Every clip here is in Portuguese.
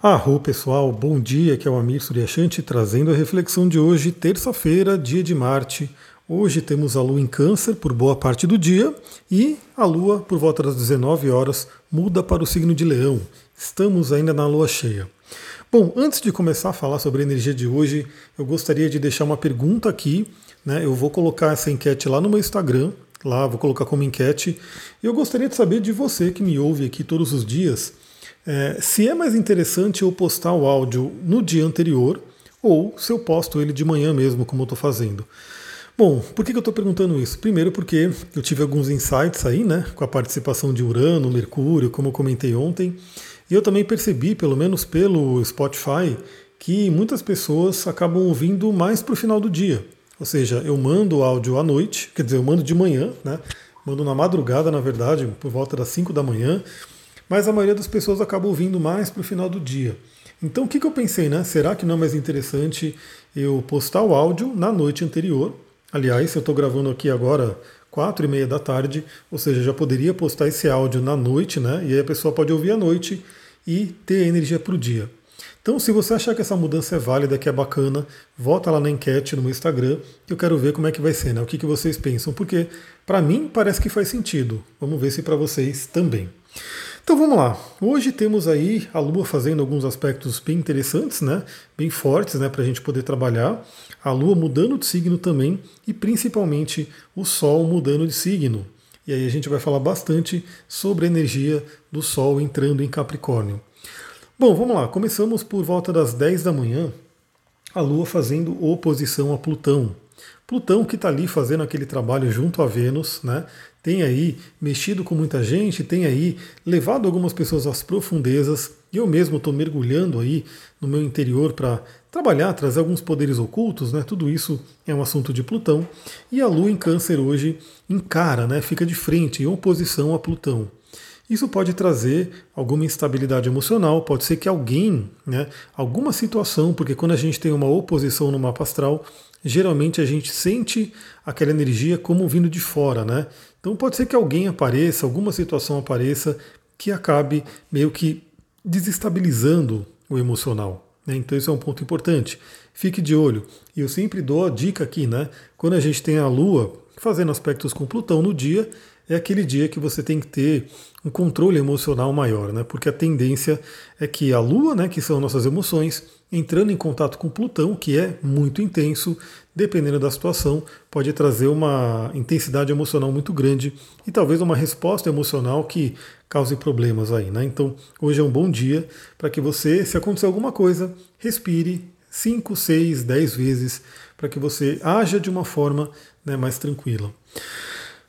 Arro pessoal, bom dia, que é o Amir Suryashanti trazendo a reflexão de hoje, terça-feira, dia de Marte. Hoje temos a Lua em Câncer por boa parte do dia e a Lua, por volta das 19 horas, muda para o signo de Leão. Estamos ainda na Lua cheia. Bom, antes de começar a falar sobre a energia de hoje, eu gostaria de deixar uma pergunta aqui. Né? Eu vou colocar essa enquete lá no meu Instagram, lá vou colocar como enquete. E eu gostaria de saber de você que me ouve aqui todos os dias é, se é mais interessante eu postar o áudio no dia anterior ou se eu posto ele de manhã mesmo, como eu estou fazendo. Bom, por que, eu estou perguntando isso? Primeiro porque eu tive alguns insights aí, né, com a participação de Urano, Mercúrio, como eu comentei ontem, e eu também percebi, pelo menos pelo Spotify, que muitas pessoas acabam ouvindo mais para o final do dia. Ou seja, eu mando o áudio à noite, quer dizer, eu mando de manhã, né? Mando na madrugada, na verdade, por volta das 5 da manhã, mas a maioria das pessoas acaba ouvindo mais para o final do dia. Então o que, que eu pensei, né? Será que não é mais interessante eu postar o áudio na noite anterior? Aliás, eu estou gravando aqui agora quatro e meia da tarde, ou seja, já poderia postar esse áudio na noite, né? E aí a pessoa pode ouvir à noite e ter energia para o dia. Então, se você achar que essa mudança é válida, que é bacana, volta lá na enquete no meu Instagram, que eu quero ver como é que vai ser, né? O que, que vocês pensam, porque para mim parece que faz sentido. Vamos ver se para vocês também. Então vamos lá. Hoje temos aí a Lua fazendo alguns aspectos bem interessantes, né? Bem fortes, né? Para a gente poder trabalhar. A Lua mudando de signo também e principalmente o Sol mudando de signo. E aí a gente vai falar bastante sobre a energia do Sol entrando em Capricórnio. Bom, vamos lá. Começamos por volta das 10 da manhã, a Lua fazendo oposição a Plutão. Plutão que está ali fazendo aquele trabalho junto a Vênus, né? Tem aí mexido com muita gente, tem aí levado algumas pessoas às profundezas. Eu mesmo estou mergulhando aí no meu interior para trabalhar, trazer alguns poderes ocultos, né? Tudo isso é um assunto de Plutão. E a Lua em Câncer hoje encara, né? Fica de frente, em oposição a Plutão. Isso pode trazer alguma instabilidade emocional, pode ser que alguém, né, alguma situação, porque quando a gente tem uma oposição no mapa astral, geralmente a gente sente aquela energia como vindo de fora, né? Então pode ser que alguém apareça, alguma situação apareça que acabe meio que desestabilizando o emocional. Né? Então isso é um ponto importante. Fique de olho. E eu sempre dou a dica aqui, né? Quando a gente tem a Lua fazendo aspectos com Plutão no dia, é aquele dia que você tem que ter um controle emocional maior, né? Porque a tendência é que a Lua, né, que são nossas emoções, entrando em contato com Plutão, que é muito intenso, dependendo da situação, pode trazer uma intensidade emocional muito grande e talvez uma resposta emocional que cause problemas aí, né? Então, hoje é um bom dia para que você, se acontecer alguma coisa, respire 5, 6, 10 vezes para que você haja de uma forma né, mais tranquila.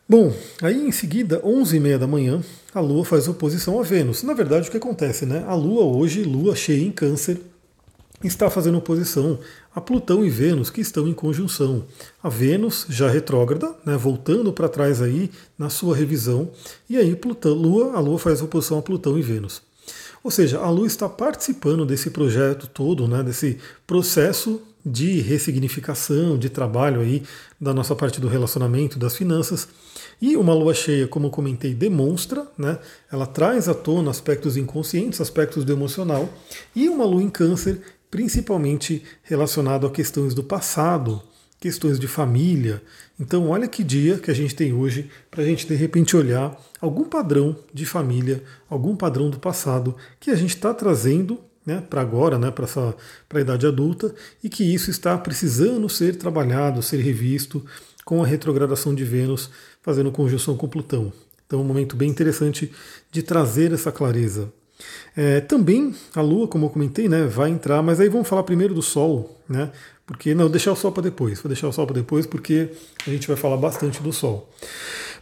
Bom, aí em seguida, 11h30 da manhã, a Lua faz oposição a Vênus. Na verdade, o que acontece, né? A Lua hoje, Lua cheia em Câncer, está fazendo oposição a Plutão e Vênus, que estão em conjunção. A Vênus já retrógrada, né, voltando para trás aí na sua revisão, e aí Plutão, Lua, a Lua faz oposição a Plutão e Vênus. Ou seja, a Lua está participando desse projeto todo, né, desse processo de ressignificação, de trabalho aí da nossa parte do relacionamento, das finanças. E uma lua cheia, como eu comentei, demonstra, né? Ela traz à tona aspectos inconscientes, aspectos do emocional. E uma lua em câncer, principalmente relacionado a questões do passado, questões de família. Então, olha que dia que a gente tem hoje para a gente de repente olhar algum padrão de família, algum padrão do passado que a gente está trazendo né, para agora, né, para a idade adulta, e que isso está precisando ser trabalhado, ser revisto com a retrogradação de Vênus fazendo conjunção com Plutão. Então, um momento bem interessante de trazer essa clareza. É, também a Lua, como eu comentei, né, vai entrar, mas aí vamos falar primeiro do Sol, né? Porque não, deixar o Sol para depois, vou deixar o Sol para depois porque a gente vai falar bastante do Sol.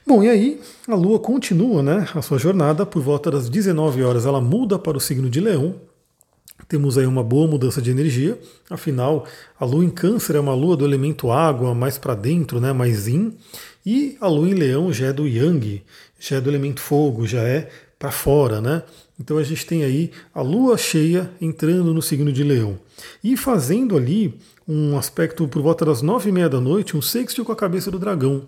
Bom, e aí a Lua continua, né, a sua jornada por volta das 19 horas, ela muda para o signo de Leão, temos aí uma boa mudança de energia. Afinal, a lua em Câncer é uma lua do elemento água, mais para dentro, né, mais yin, e a lua em Leão já é do Yang, já é do elemento fogo, já é para fora, né? Então a gente tem aí a lua cheia entrando no signo de Leão e fazendo ali um aspecto por volta das nove e meia da noite, um sextil com a cabeça do dragão,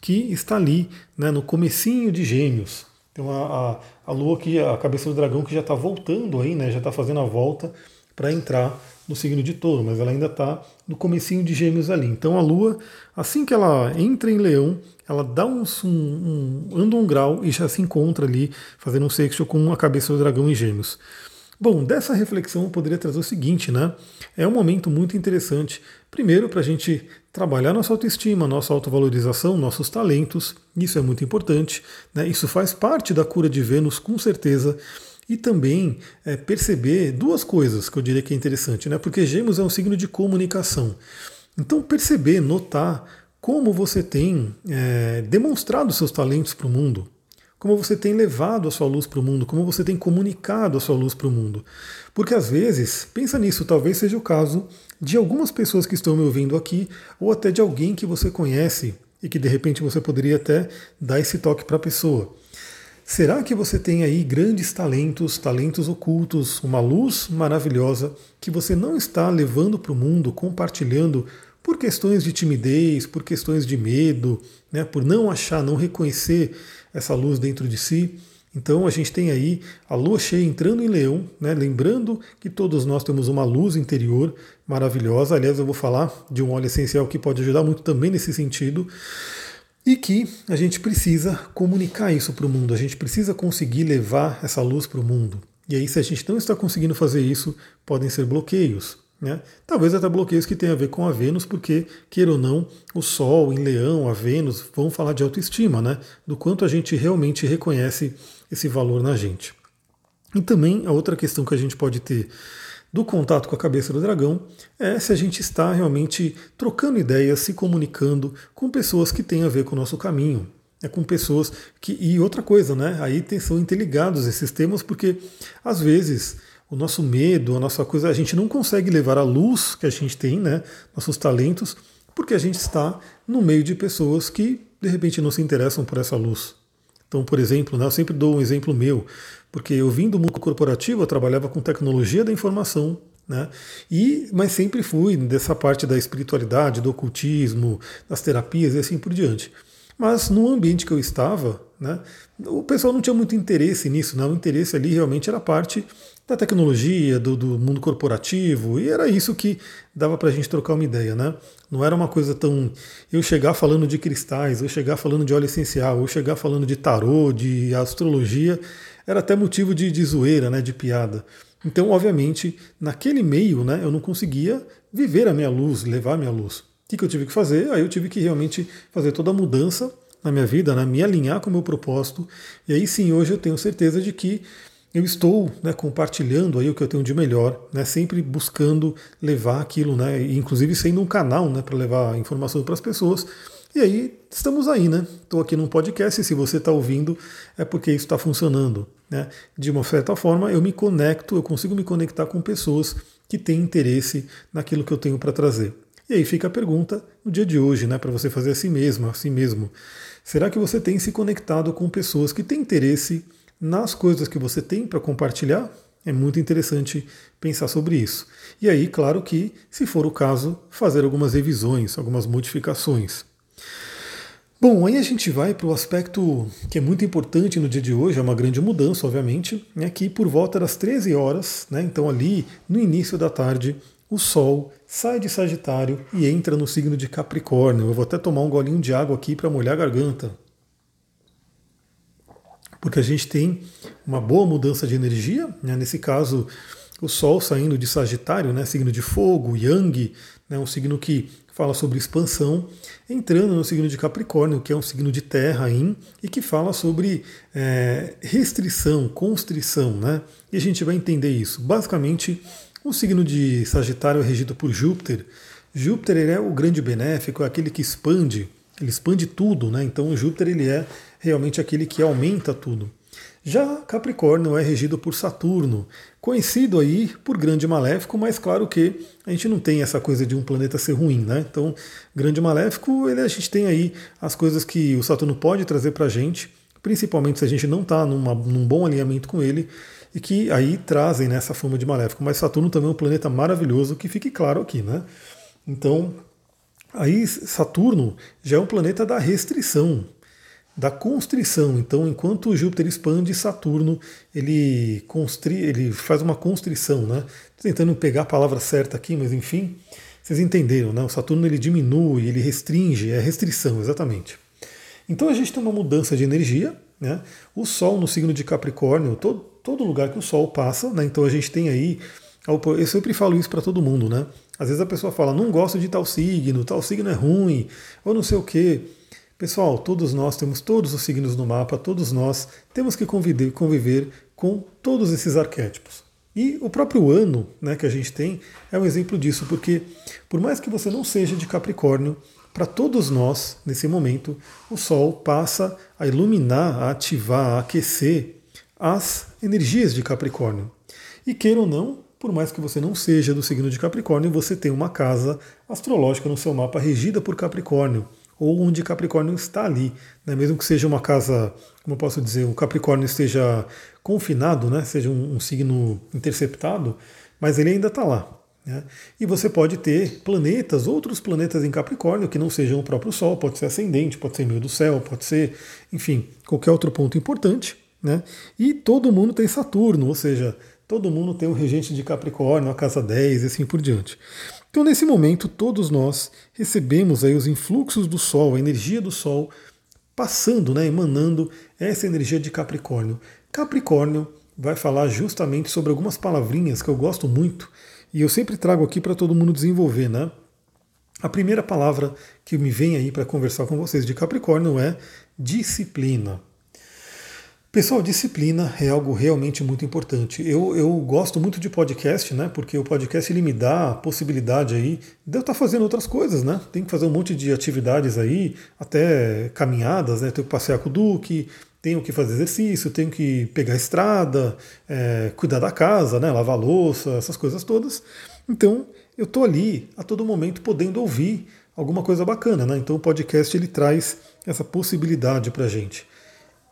que está ali né, no comecinho de Gêmeos. Então a, a, a Lua aqui, a cabeça do dragão que já está voltando aí, né? Já está fazendo a volta para entrar no signo de touro, mas ela ainda está no comecinho de gêmeos ali. Então a Lua, assim que ela entra em leão, ela dá um, um, um anda um grau e já se encontra ali fazendo um sexto com a cabeça do dragão em gêmeos. Bom, dessa reflexão eu poderia trazer o seguinte, né? É um momento muito interessante, primeiro para a gente trabalhar nossa autoestima, nossa autovalorização, nossos talentos, isso é muito importante, né? Isso faz parte da cura de Vênus, com certeza. E também é, perceber duas coisas que eu diria que é interessante, né? Porque Gêmeos é um signo de comunicação. Então perceber, notar como você tem é, demonstrado seus talentos para o mundo, como você tem levado a sua luz para o mundo, como você tem comunicado a sua luz para o mundo. Porque às vezes, pensa nisso, talvez seja o caso de algumas pessoas que estão me ouvindo aqui, ou até de alguém que você conhece e que de repente você poderia até dar esse toque para a pessoa. Será que você tem aí grandes talentos, talentos ocultos, uma luz maravilhosa que você não está levando para o mundo, compartilhando por questões de timidez, por questões de medo, né, por não achar, não reconhecer essa luz dentro de si? Então a gente tem aí a lua cheia entrando em leão, né, lembrando que todos nós temos uma luz interior maravilhosa. Aliás, eu vou falar de um óleo essencial que pode ajudar muito também nesse sentido. E que a gente precisa comunicar isso para o mundo, a gente precisa conseguir levar essa luz para o mundo. E aí, se a gente não está conseguindo fazer isso, podem ser bloqueios. Né? Talvez até bloqueios que tenham a ver com a Vênus, porque, queira ou não, o Sol em Leão, a Vênus, vão falar de autoestima, né? do quanto a gente realmente reconhece esse valor na gente. E também a outra questão que a gente pode ter do contato com a cabeça do dragão é se a gente está realmente trocando ideias, se comunicando com pessoas que têm a ver com o nosso caminho. É com pessoas que. E outra coisa, né? Aí tem, são interligados esses temas, porque às vezes o nosso medo, a nossa coisa, a gente não consegue levar a luz que a gente tem, né? Nossos talentos, porque a gente está no meio de pessoas que de repente não se interessam por essa luz. Então, por exemplo, né, eu sempre dou um exemplo meu. Porque eu vim do mundo corporativo, eu trabalhava com tecnologia da informação, né? E, mas sempre fui dessa parte da espiritualidade, do ocultismo, das terapias e assim por diante. Mas no ambiente que eu estava, né, o pessoal não tinha muito interesse nisso, né? o interesse ali realmente era parte da tecnologia, do, do mundo corporativo, e era isso que dava para a gente trocar uma ideia. Né? Não era uma coisa tão. Eu chegar falando de cristais, eu chegar falando de óleo essencial, eu chegar falando de tarô, de astrologia, era até motivo de, de zoeira, né, de piada. Então, obviamente, naquele meio, né, eu não conseguia viver a minha luz, levar a minha luz. O que, que eu tive que fazer? Aí eu tive que realmente fazer toda a mudança na minha vida, né, me alinhar com o meu propósito. E aí sim, hoje eu tenho certeza de que eu estou né, compartilhando aí o que eu tenho de melhor, né, sempre buscando levar aquilo, né, inclusive sendo um canal né, para levar informação para as pessoas e aí estamos aí, né? Estou aqui num podcast e se você está ouvindo é porque isso está funcionando. Né? De uma certa forma, eu me conecto, eu consigo me conectar com pessoas que têm interesse naquilo que eu tenho para trazer. E aí fica a pergunta no dia de hoje, né, para você fazer assim mesmo, assim mesmo. Será que você tem se conectado com pessoas que têm interesse nas coisas que você tem para compartilhar? É muito interessante pensar sobre isso. E aí, claro que, se for o caso, fazer algumas revisões, algumas modificações. Bom, aí a gente vai para o aspecto que é muito importante no dia de hoje, é uma grande mudança, obviamente, é que por volta das 13 horas, né, então ali no início da tarde, o Sol sai de Sagitário e entra no signo de Capricórnio. Eu vou até tomar um golinho de água aqui para molhar a garganta. Porque a gente tem uma boa mudança de energia, né, nesse caso, o Sol saindo de Sagitário, né, signo de fogo, Yang, né, um signo que fala sobre expansão, entrando no signo de Capricórnio, que é um signo de terra e que fala sobre é, restrição, constrição, né? E a gente vai entender isso. Basicamente, o signo de Sagitário é regido por Júpiter. Júpiter ele é o grande benéfico, é aquele que expande, ele expande tudo, né? Então Júpiter ele é realmente aquele que aumenta tudo. Já Capricórnio é regido por Saturno, conhecido aí por grande maléfico, mas claro que a gente não tem essa coisa de um planeta ser ruim, né? Então, grande maléfico, ele, a gente tem aí as coisas que o Saturno pode trazer para a gente, principalmente se a gente não está num bom alinhamento com ele, e que aí trazem né, essa fama de maléfico. Mas Saturno também é um planeta maravilhoso, que fique claro aqui, né? Então, aí Saturno já é um planeta da restrição, da constrição. Então, enquanto Júpiter expande, Saturno ele, constri, ele faz uma constrição, né? Tentando pegar a palavra certa aqui, mas enfim, vocês entenderam, né? O Saturno ele diminui, ele restringe, é restrição, exatamente. Então a gente tem uma mudança de energia, né? O Sol no signo de Capricórnio, todo, todo lugar que o Sol passa, né? Então a gente tem aí, eu sempre falo isso para todo mundo, né? Às vezes a pessoa fala, não gosto de tal signo, tal signo é ruim, ou não sei o quê. Pessoal, todos nós temos todos os signos no mapa, todos nós temos que conviver, conviver com todos esses arquétipos. E o próprio ano né, que a gente tem é um exemplo disso, porque por mais que você não seja de Capricórnio, para todos nós, nesse momento, o Sol passa a iluminar, a ativar, a aquecer as energias de Capricórnio. E queira ou não, por mais que você não seja do signo de Capricórnio, você tem uma casa astrológica no seu mapa regida por Capricórnio ou onde Capricórnio está ali, né? mesmo que seja uma casa, como eu posso dizer, o Capricórnio esteja confinado, né? seja um, um signo interceptado, mas ele ainda está lá. Né? E você pode ter planetas, outros planetas em Capricórnio que não sejam o próprio Sol, pode ser ascendente, pode ser meio do céu, pode ser, enfim, qualquer outro ponto importante. Né? E todo mundo tem Saturno, ou seja, todo mundo tem o regente de Capricórnio, a casa 10 e assim por diante. Então, nesse momento, todos nós recebemos aí os influxos do Sol, a energia do Sol passando, né, emanando essa energia de Capricórnio. Capricórnio vai falar justamente sobre algumas palavrinhas que eu gosto muito e eu sempre trago aqui para todo mundo desenvolver, né? A primeira palavra que me vem aí para conversar com vocês de Capricórnio é disciplina. Pessoal, disciplina é algo realmente muito importante. Eu, eu gosto muito de podcast, né? Porque o podcast ele me dá a possibilidade aí de eu estar tá fazendo outras coisas, né? Tem que fazer um monte de atividades aí, até caminhadas, né? Tenho que passear com o Duque, tenho que fazer exercício, tenho que pegar a estrada, é, cuidar da casa, né? Lavar louça, essas coisas todas. Então, eu estou ali a todo momento podendo ouvir alguma coisa bacana, né? Então o podcast ele traz essa possibilidade para a gente.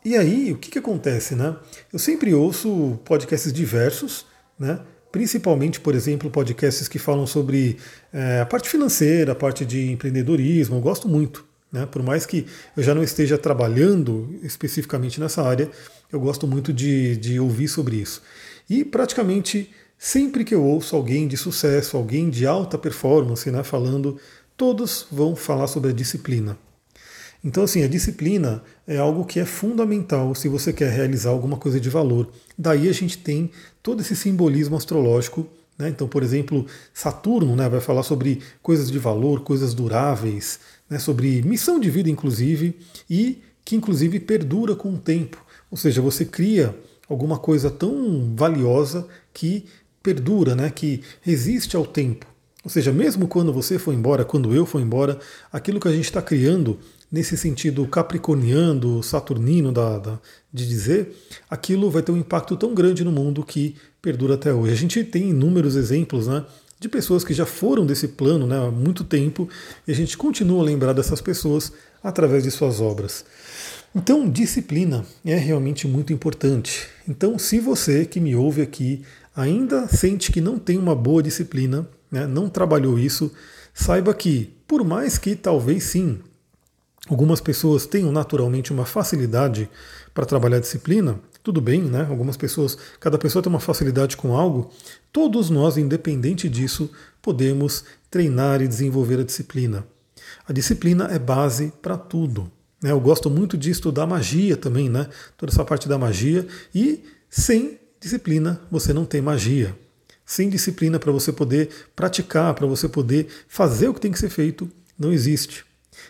E aí, o que, que acontece, né? Eu sempre ouço podcasts diversos, né? principalmente, por exemplo, podcasts que falam sobre é, a parte financeira, a parte de empreendedorismo, eu gosto muito. Né? Por mais que eu já não esteja trabalhando especificamente nessa área, eu gosto muito de, de ouvir sobre isso. E praticamente sempre que eu ouço alguém de sucesso, alguém de alta performance né, falando, todos vão falar sobre a disciplina. Então, assim, a disciplina é algo que é fundamental se você quer realizar alguma coisa de valor. Daí a gente tem todo esse simbolismo astrológico. Né? Então, por exemplo, Saturno né, vai falar sobre coisas de valor, coisas duráveis, né, sobre missão de vida, inclusive, e que, inclusive, perdura com o tempo. Ou seja, você cria alguma coisa tão valiosa que perdura, né, que resiste ao tempo. Ou seja, mesmo quando você for embora, quando eu for embora, aquilo que a gente está criando nesse sentido capricorniano, saturnino da, da, de dizer, aquilo vai ter um impacto tão grande no mundo que perdura até hoje. A gente tem inúmeros exemplos né, de pessoas que já foram desse plano né, há muito tempo e a gente continua a lembrar dessas pessoas através de suas obras. Então, disciplina é realmente muito importante. Então, se você que me ouve aqui ainda sente que não tem uma boa disciplina, né, não trabalhou isso, saiba que, por mais que talvez sim Algumas pessoas tenham naturalmente uma facilidade para trabalhar disciplina, tudo bem, né? Algumas pessoas, cada pessoa tem uma facilidade com algo. Todos nós, independente disso, podemos treinar e desenvolver a disciplina. A disciplina é base para tudo. Né? Eu gosto muito de estudar magia também, né? Toda essa parte da magia. E sem disciplina você não tem magia. Sem disciplina para você poder praticar, para você poder fazer o que tem que ser feito, não existe.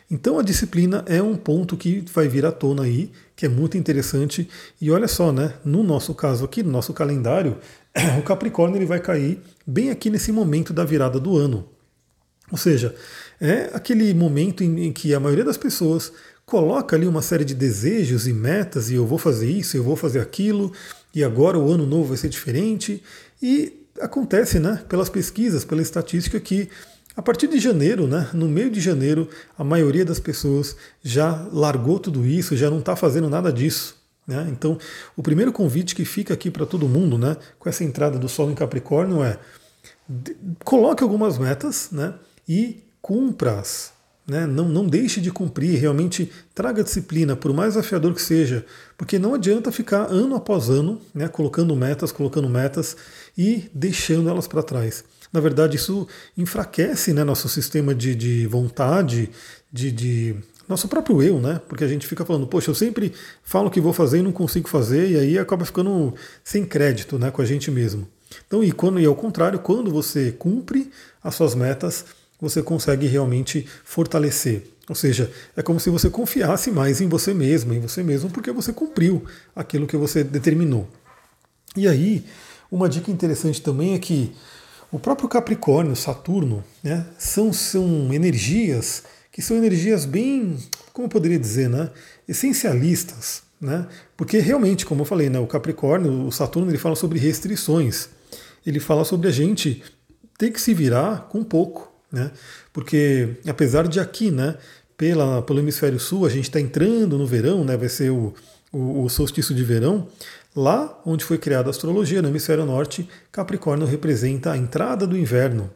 Então a disciplina é um ponto que vai vir à tona aí, que é muito interessante. E olha só, né? No nosso caso aqui, no nosso calendário, o Capricórnio ele vai cair bem aqui nesse momento da virada do ano. Ou seja, é aquele momento em, que a maioria das pessoas coloca ali uma série de desejos e metas, e eu vou fazer isso, eu vou fazer aquilo, e agora o ano novo vai ser diferente. E acontece, né, pelas pesquisas, pela estatística, que a partir de janeiro, né, no meio de janeiro, a maioria das pessoas já largou tudo isso, já não está fazendo nada disso. Né? Então, o primeiro convite que fica aqui para todo mundo, né, com essa entrada do Sol em Capricórnio, é coloque algumas metas né, e cumpra-as. né? Não, não deixe de cumprir, realmente traga disciplina, por mais afiador que seja, porque não adianta ficar ano após ano né, colocando metas, colocando metas e deixando elas para trás. Na verdade, isso enfraquece né, nosso sistema de, de vontade, de, de nosso próprio eu, né? Porque a gente fica falando, poxa, eu sempre falo que vou fazer e não consigo fazer, e aí acaba ficando sem crédito né, com a gente mesmo. Então, e, quando, e ao contrário, quando você cumpre as suas metas, você consegue realmente fortalecer. Ou seja, é como se você confiasse mais em você mesmo, em você mesmo, porque você cumpriu aquilo que você determinou. E aí, uma dica interessante também é que o próprio Capricórnio, Saturno, né, são, são energias que são energias bem, como eu poderia dizer, né, essencialistas. Né? Porque realmente, como eu falei, né, o Capricórnio, o Saturno, ele fala sobre restrições. Ele fala sobre a gente ter que se virar com pouco. Né? Porque apesar de aqui, né, pela, pelo hemisfério sul, a gente está entrando no verão, né, vai ser o, o, o solstício de verão, lá onde foi criada a astrologia, no hemisfério norte, Capricórnio representa a entrada do inverno.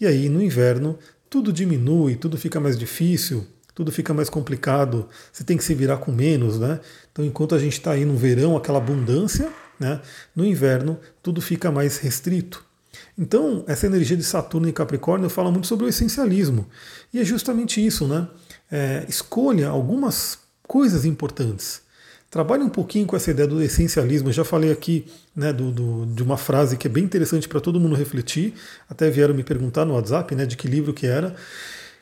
E aí, no inverno, tudo diminui, tudo fica mais difícil, tudo fica mais complicado, você tem que se virar com menos, né? Então, enquanto a gente está aí no verão, aquela abundância, né? No inverno, tudo fica mais restrito. Então, essa energia de Saturno e Capricórnio fala muito sobre o essencialismo. E é justamente isso, né? É, escolha algumas coisas importantes. Trabalhe um pouquinho com essa ideia do essencialismo. Eu já falei aqui né, do, do, de uma frase que é bem interessante para todo mundo refletir. Até vieram me perguntar no WhatsApp né, de que livro que era.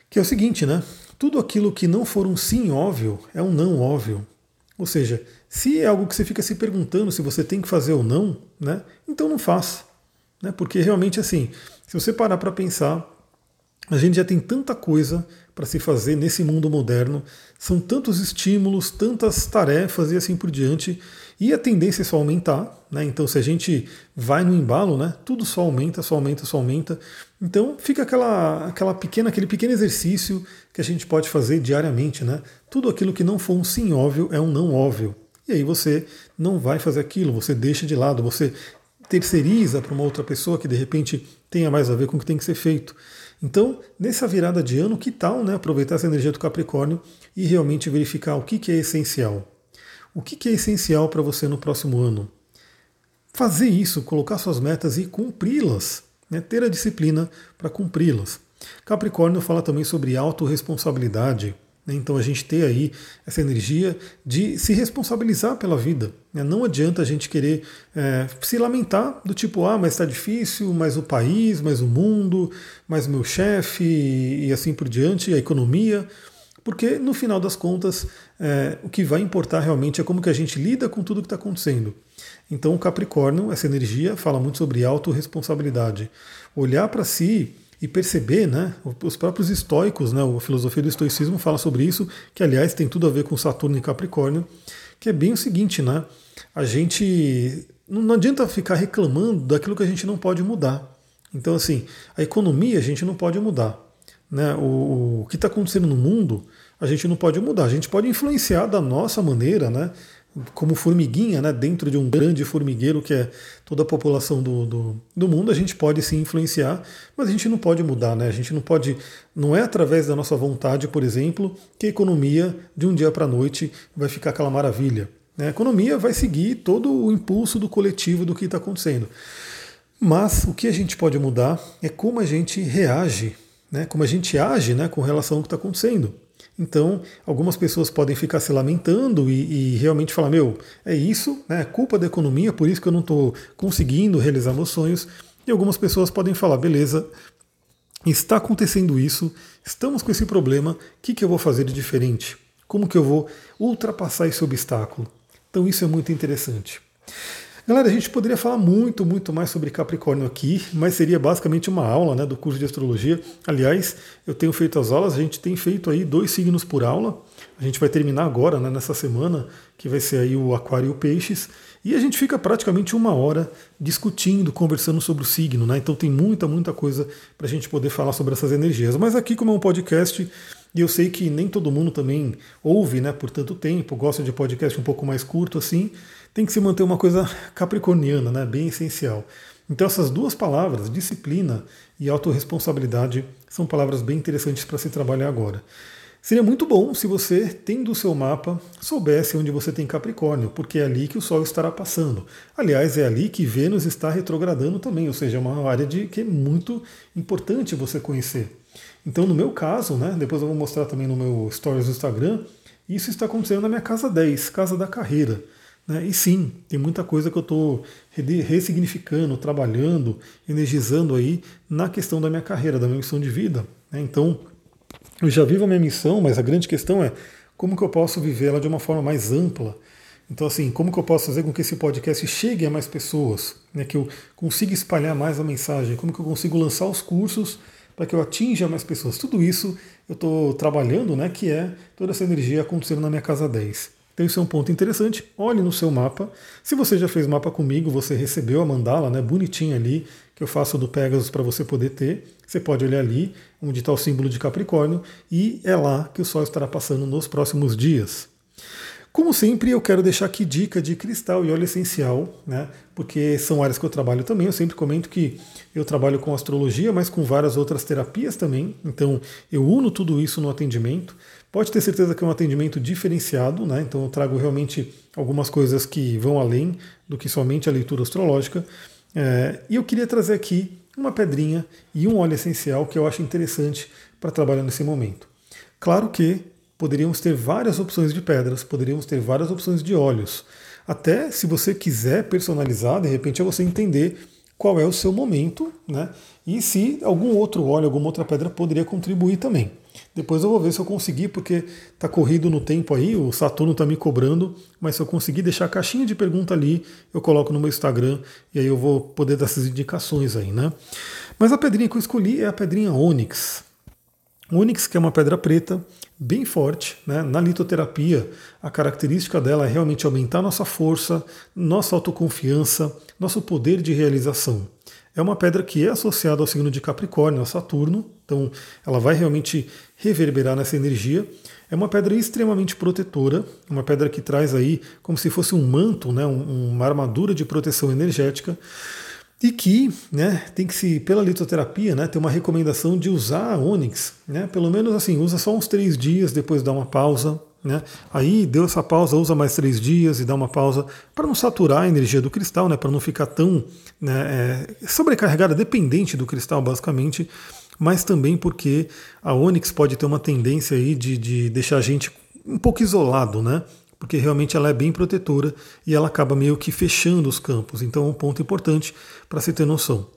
Que é o seguinte, né? Tudo aquilo que não for um sim óbvio é um não óbvio. Ou seja, se é algo que você fica se perguntando se você tem que fazer ou não, né? Então não faça. Né? Porque realmente, assim, se você parar para pensar, a gente já tem tanta coisa para se fazer nesse mundo moderno, são tantos estímulos, tantas tarefas e assim por diante, e a tendência é só aumentar, né? Então, se a gente vai no embalo, né? Tudo só aumenta, só aumenta, só aumenta. Então, fica aquela, aquela pequena, aquele pequeno exercício que a gente pode fazer diariamente, né? Tudo aquilo que não for um sim óbvio é um não óbvio. E aí você não vai fazer aquilo, você deixa de lado, você terceiriza para uma outra pessoa que de repente tenha mais a ver com o que tem que ser feito. Então, nessa virada de ano, que tal né, aproveitar essa energia do Capricórnio e realmente verificar o que, que é essencial? O que, que é essencial para você no próximo ano? Fazer isso, colocar suas metas e cumpri-las, né, ter a disciplina para cumpri-las. Capricórnio fala também sobre autorresponsabilidade. Né? Então a gente ter aí essa energia de se responsabilizar pela vida. Né? Não adianta a gente querer é, se lamentar do tipo, ah, mas está difícil, mas o país, mas o mundo, mas meu chefe e assim por diante, a economia. Porque no final das contas, é, o que vai importar realmente é como que a gente lida com tudo que está acontecendo. Então o Capricórnio, essa energia, fala muito sobre autorresponsabilidade. Olhar para si e perceber, né, os próprios estoicos, né, a filosofia do estoicismo fala sobre isso, que aliás tem tudo a ver com Saturno e Capricórnio, que é bem o seguinte, né, a gente não adianta ficar reclamando daquilo que a gente não pode mudar. Então, assim, a economia a gente não pode mudar. Né? O, o que está acontecendo no mundo a gente não pode mudar. A gente pode influenciar da nossa maneira, né? Como formiguinha, né, dentro de um grande formigueiro que é toda a população do, do, do, mundo, a gente pode se influenciar, mas a gente não pode mudar, né? A gente não pode, não é através da nossa vontade, por exemplo, que a economia de um dia para a noite vai ficar aquela maravilha. Né? A economia vai seguir todo o impulso do coletivo do que está acontecendo. Mas o que a gente pode mudar é como a gente reage, né? como a gente age né? com relação ao que está acontecendo. Então, algumas pessoas podem ficar se lamentando e, e realmente falar: meu, é isso, né, é culpa da economia, por isso que eu não estou conseguindo realizar meus sonhos. E algumas pessoas podem falar: beleza, está acontecendo isso, estamos com esse problema, o que, que eu vou fazer de diferente? Como que eu vou ultrapassar esse obstáculo? Então, isso é muito interessante. Galera, a gente poderia falar muito, muito mais sobre Capricórnio aqui, mas seria basicamente uma aula né, do curso de astrologia. Aliás, eu tenho feito as aulas, a gente tem feito aí dois signos por aula. A gente vai terminar agora, né, nessa semana, que vai ser aí o Aquário e o Peixes. E a gente fica praticamente uma hora discutindo, conversando sobre o signo, né? Então tem muita, muita coisa para a gente poder falar sobre essas energias. Mas aqui, como é um podcast, e eu sei que nem todo mundo também ouve né, por tanto tempo, gosta de podcast um pouco mais curto assim tem que se manter uma coisa capricorniana, né? bem essencial. Então essas duas palavras, disciplina e autorresponsabilidade, são palavras bem interessantes para se trabalhar agora. Seria muito bom se você, tendo o seu mapa, soubesse onde você tem Capricórnio, porque é ali que o Sol estará passando. Aliás, é ali que Vênus está retrogradando também, ou seja, é uma área de, que é muito importante você conhecer. Então, no meu caso, né, depois eu vou mostrar também no meu stories do Instagram, isso está acontecendo na minha casa 10, casa da carreira. Né? E sim, tem muita coisa que eu estou ressignificando, trabalhando, energizando aí na questão da minha carreira, da minha missão de vida. Né? Então, eu já vivo a minha missão, mas a grande questão é como que eu posso viver ela de uma forma mais ampla. Então, assim, como que eu posso fazer com que esse podcast chegue a mais pessoas, né, que eu consiga espalhar mais a mensagem, como que eu consigo lançar os cursos para que eu atinja mais pessoas. Tudo isso eu estou trabalhando, né, que é toda essa energia acontecendo na minha casa 10. Então isso é um ponto interessante. Olhe no seu mapa. Se você já fez mapa comigo, você recebeu a mandala, né, bonitinha ali, que eu faço do Pegasus para você poder ter. Você pode olhar ali, onde está o símbolo de Capricórnio, e é lá que o Sol estará passando nos próximos dias. Como sempre, eu quero deixar aqui dica de cristal e óleo essencial, né? Porque são áreas que eu trabalho também. Eu sempre comento que eu trabalho com astrologia, mas com várias outras terapias também. Então, eu uno tudo isso no atendimento. Pode ter certeza que é um atendimento diferenciado, né? Então, eu trago realmente algumas coisas que vão além do que somente a leitura astrológica. É, e eu queria trazer aqui uma pedrinha e um óleo essencial que eu acho interessante para trabalhar nesse momento. Claro que poderíamos ter várias opções de pedras, poderíamos ter várias opções de óleos. Até se você quiser personalizar, de repente é você entender qual é o seu momento, né? E se algum outro óleo, alguma outra pedra poderia contribuir também. Depois eu vou ver se eu conseguir, porque está corrido no tempo aí, o Saturno está me cobrando, mas se eu conseguir deixar a caixinha de pergunta ali, eu coloco no meu Instagram e aí eu vou poder dar essas indicações aí, né? Mas a pedrinha que eu escolhi é a pedrinha Onyx. Onyx, que é uma pedra preta, bem forte, né? na litoterapia, a característica dela é realmente aumentar nossa força, nossa autoconfiança, nosso poder de realização. É uma pedra que é associada ao signo de Capricórnio, a Saturno, então ela vai realmente reverberar nessa energia. É uma pedra extremamente protetora, uma pedra que traz aí como se fosse um manto, né, uma armadura de proteção energética e que né, tem que se, pela litoterapia, né, ter uma recomendação de usar a Onyx, né, pelo menos assim, usa só uns três dias, depois dá uma pausa, né? Aí deu essa pausa, usa mais três dias e dá uma pausa para não saturar a energia do cristal, né? para não ficar tão né, é, sobrecarregada, dependente do cristal, basicamente, mas também porque a Onyx pode ter uma tendência aí de, de deixar a gente um pouco isolado, né? porque realmente ela é bem protetora e ela acaba meio que fechando os campos. Então é um ponto importante para se ter noção.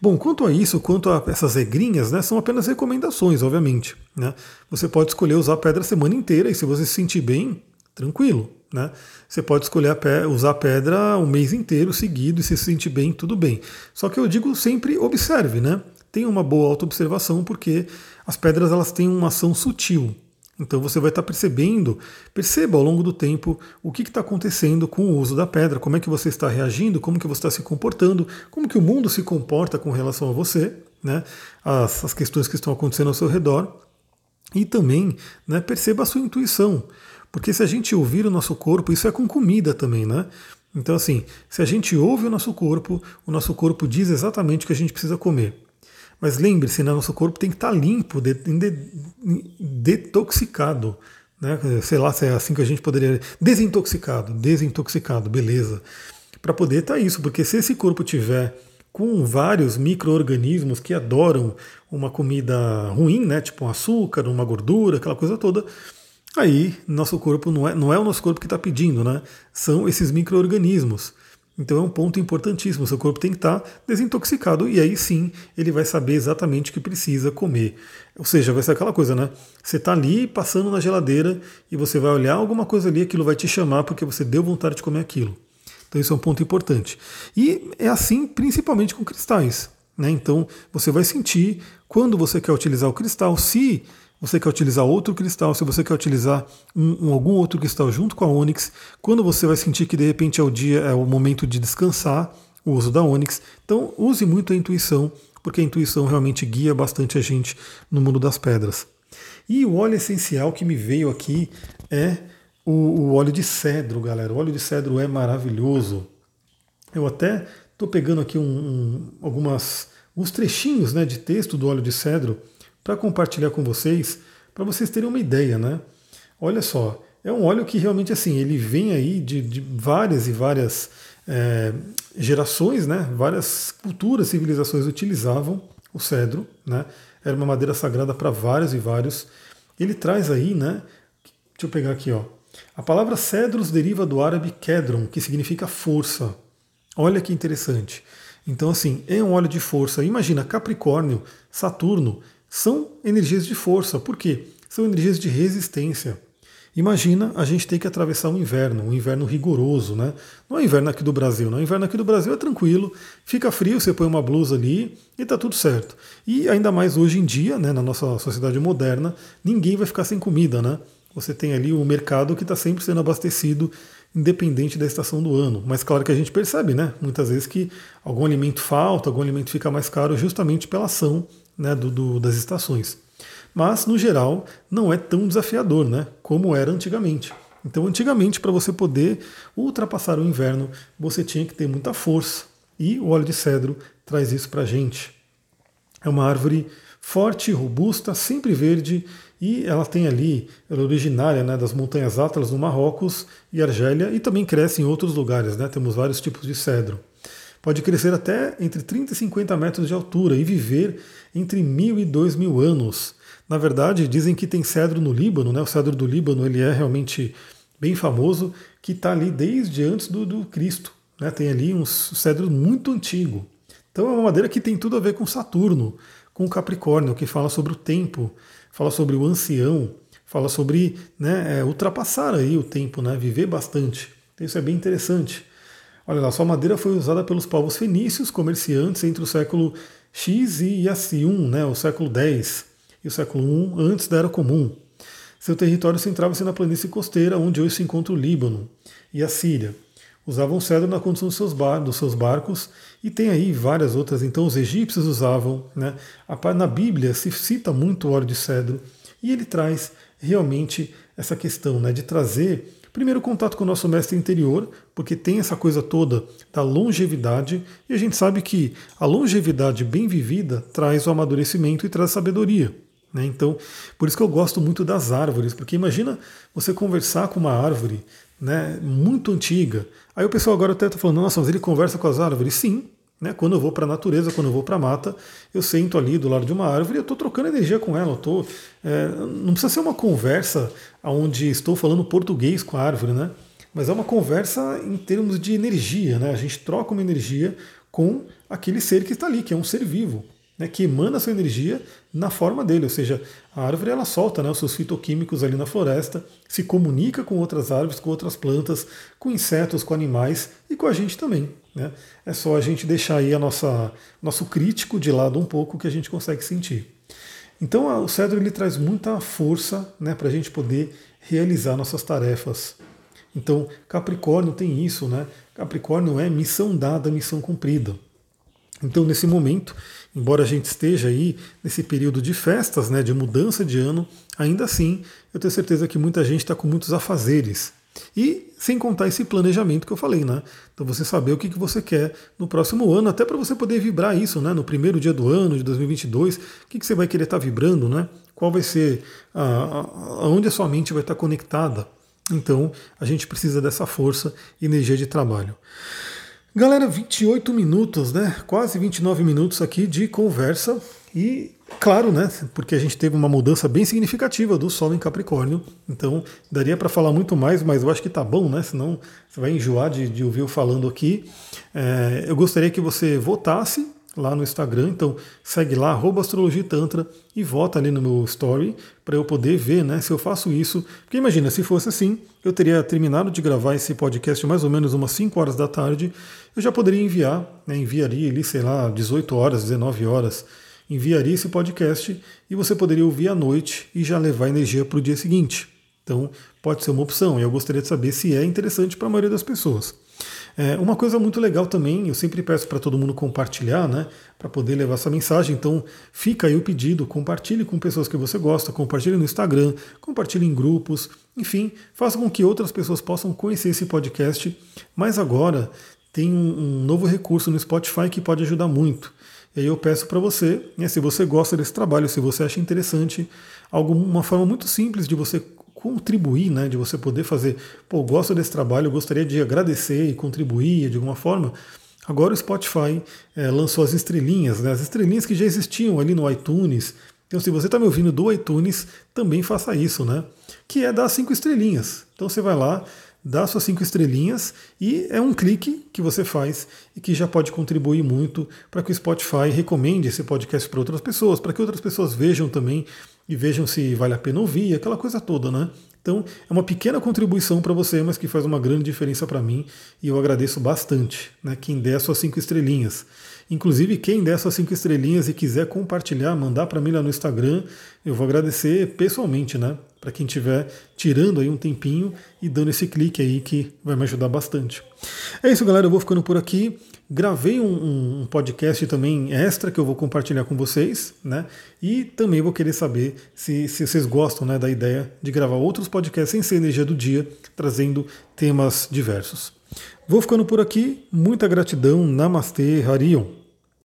Bom, quanto a isso, quanto a essas regrinhas, né, são apenas recomendações, obviamente. Né? Você pode escolher usar a pedra a semana inteira e se você se sentir bem, tranquilo. Né? Você pode escolher a usar a pedra o mês inteiro seguido e se sentir bem, tudo bem. Só que eu digo sempre observe, né? Tenha uma boa autoobservação porque as pedras elas têm uma ação sutil. Então você vai estar percebendo, perceba ao longo do tempo o que está acontecendo com o uso da pedra, como é que você está reagindo, como que você está se comportando, como que o mundo se comporta com relação a você, né? as, as questões que estão acontecendo ao seu redor. E também né, perceba a sua intuição. Porque se a gente ouvir o nosso corpo, isso é com comida também, né? Então, assim, se a gente ouve o nosso corpo, o nosso corpo diz exatamente o que a gente precisa comer. Mas lembre-se, né, nosso corpo tem que estar tá limpo, de, de, detoxicado. Né? Sei lá se é assim que a gente poderia. Desintoxicado, desintoxicado, beleza. Para poder estar tá isso, porque se esse corpo tiver com vários micro-organismos que adoram uma comida ruim, né? Tipo um açúcar, uma gordura, aquela coisa toda, aí nosso corpo não é, não é o nosso corpo que está pedindo, né? São esses micro-organismos. Então é um ponto importantíssimo. O seu corpo tem que estar desintoxicado e aí sim ele vai saber exatamente o que precisa comer. Ou seja, vai ser aquela coisa, né? Você está ali passando na geladeira e você vai olhar alguma coisa ali, aquilo vai te chamar porque você deu vontade de comer aquilo. Então isso é um ponto importante. E é assim principalmente com cristais. Né? Então você vai sentir quando você quer utilizar o cristal, se você quer utilizar outro cristal, se você quer utilizar um, um, algum outro cristal junto com a Onyx, quando você vai sentir que de repente é o dia, é o momento de descansar, o uso da Onyx. Então use muito a intuição, porque a intuição realmente guia bastante a gente no mundo das pedras. E o óleo essencial que me veio aqui é o, o óleo de cedro, galera. O óleo de cedro é maravilhoso. Eu até Estou pegando aqui um, um, algumas, trechinhos né, de texto do óleo de cedro para compartilhar com vocês, para vocês terem uma ideia. Né? Olha só, é um óleo que realmente assim, ele vem aí de, de várias e várias é, gerações, né? várias culturas, civilizações utilizavam o cedro, né? era uma madeira sagrada para vários e vários. Ele traz aí, né? Deixa eu pegar aqui, ó. A palavra cedros deriva do árabe kedron, que significa força. Olha que interessante. Então, assim, é um óleo de força. Imagina, Capricórnio, Saturno, são energias de força. Por quê? São energias de resistência. Imagina a gente ter que atravessar um inverno, um inverno rigoroso, né? Não é inverno aqui do Brasil, não. O inverno aqui do Brasil é tranquilo, fica frio, você põe uma blusa ali e tá tudo certo. E ainda mais hoje em dia, né, na nossa sociedade moderna, ninguém vai ficar sem comida, né? Você tem ali o mercado que está sempre sendo abastecido, independente da estação do ano. Mas claro que a gente percebe, né? Muitas vezes que algum alimento falta, algum alimento fica mais caro justamente pela ação né, do, do das estações mas no geral não é tão desafiador, né, como era antigamente. Então, antigamente, para você poder ultrapassar o inverno, você tinha que ter muita força. E o óleo de cedro traz isso para a gente. É uma árvore forte, robusta, sempre verde, e ela tem ali, ela é originária né, das montanhas Atlas no Marrocos e Argélia, e também cresce em outros lugares. Né, temos vários tipos de cedro. Pode crescer até entre 30 e 50 metros de altura e viver entre mil e dois mil anos. Na verdade, dizem que tem cedro no Líbano, né? O cedro do Líbano ele é realmente bem famoso, que está ali desde antes do, do Cristo. Né? Tem ali um cedro muito antigo. Então é uma madeira que tem tudo a ver com Saturno, com Capricórnio, que fala sobre o tempo, fala sobre o ancião, fala sobre né, é, ultrapassar aí o tempo, né, viver bastante. Então isso é bem interessante. Olha lá, sua madeira foi usada pelos povos fenícios, comerciantes, entre o século X e Yacium, né, o século X e o século I antes da Era Comum. Seu território centrava-se na planície costeira, onde hoje se encontra o Líbano e a Síria. Usavam cedro na condução dos seus, bar, dos seus barcos e tem aí várias outras. Então os egípcios usavam, né? na Bíblia se cita muito o óleo de cedro e ele traz realmente essa questão né, de trazer primeiro contato com o nosso mestre interior, porque tem essa coisa toda da longevidade, e a gente sabe que a longevidade bem vivida traz o amadurecimento e traz sabedoria. Né? Então, por isso que eu gosto muito das árvores, porque imagina você conversar com uma árvore né, muito antiga. Aí o pessoal agora até está falando, nossa, mas ele conversa com as árvores? Sim. Né? Quando eu vou para a natureza, quando eu vou para a mata, eu sento ali do lado de uma árvore eu estou trocando energia com ela. Eu tô, é, não precisa ser uma conversa onde estou falando português com a árvore, né? mas é uma conversa em termos de energia. Né? A gente troca uma energia com aquele ser que está ali, que é um ser vivo né, que emana sua energia na forma dele, ou seja, a árvore ela solta né, os seus fitoquímicos ali na floresta, se comunica com outras árvores, com outras plantas, com insetos, com animais e com a gente também. Né? É só a gente deixar aí a nossa nosso crítico de lado um pouco que a gente consegue sentir. Então o cedro ele traz muita força né, para a gente poder realizar nossas tarefas. Então Capricórnio tem isso, né? Capricórnio é missão dada, missão cumprida. Então, nesse momento, embora a gente esteja aí nesse período de festas, né, de mudança de ano, ainda assim, eu tenho certeza que muita gente está com muitos afazeres. E sem contar esse planejamento que eu falei, né? Então você saber o que, que você quer no próximo ano, até para você poder vibrar isso, né? No primeiro dia do ano de 2022, o que, você vai querer estar tá vibrando, né? Qual vai ser, a, a, aonde a sua mente vai estar tá conectada. Então a gente precisa dessa força e energia de trabalho. Galera, 28 minutos, né? Quase 29 minutos aqui de conversa e claro, né? Porque a gente teve uma mudança bem significativa do Sol em Capricórnio. Então daria para falar muito mais, mas eu acho que tá bom, né? Senão você vai enjoar de, de ouvir eu falando aqui. É, eu gostaria que você votasse lá no Instagram. Então segue lá, arroba Astrologia Tantra e vota ali no meu story para eu poder ver né, se eu faço isso. Porque imagina, se fosse assim, eu teria terminado de gravar esse podcast mais ou menos umas 5 horas da tarde. Eu já poderia enviar, né, enviaria ali, sei lá, 18 horas, 19 horas. Enviaria esse podcast e você poderia ouvir à noite e já levar energia para o dia seguinte. Então, pode ser uma opção. E eu gostaria de saber se é interessante para a maioria das pessoas. É, uma coisa muito legal também, eu sempre peço para todo mundo compartilhar, né? Para poder levar essa mensagem. Então, fica aí o pedido: compartilhe com pessoas que você gosta, compartilhe no Instagram, compartilhe em grupos, enfim, faça com que outras pessoas possam conhecer esse podcast. Mas agora tem um, um novo recurso no Spotify que pode ajudar muito. E aí eu peço para você, né, se você gosta desse trabalho, se você acha interessante, uma forma muito simples de você contribuir, né, de você poder fazer, pô, gosto desse trabalho, gostaria de agradecer e contribuir de alguma forma. Agora o Spotify é, lançou as estrelinhas, né, as estrelinhas que já existiam ali no iTunes. Então, se você está me ouvindo do iTunes, também faça isso, né? Que é dar cinco estrelinhas. Então você vai lá, dá suas cinco estrelinhas e é um clique que você faz e que já pode contribuir muito para que o Spotify recomende esse podcast para outras pessoas, para que outras pessoas vejam também e vejam se vale a pena ouvir, aquela coisa toda, né? Então é uma pequena contribuição para você, mas que faz uma grande diferença para mim e eu agradeço bastante, né? Quem der suas cinco estrelinhas. Inclusive, quem der suas cinco estrelinhas e quiser compartilhar, mandar para mim lá no Instagram, eu vou agradecer pessoalmente, né? Para quem estiver tirando aí um tempinho e dando esse clique aí que vai me ajudar bastante. É isso, galera. Eu vou ficando por aqui. Gravei um, um, podcast também extra que eu vou compartilhar com vocês, né? E também vou querer saber se, se vocês gostam né, da ideia de gravar outros podcasts sem ser energia do dia, trazendo temas diversos. Vou ficando por aqui. Muita gratidão. Namastê, Harion.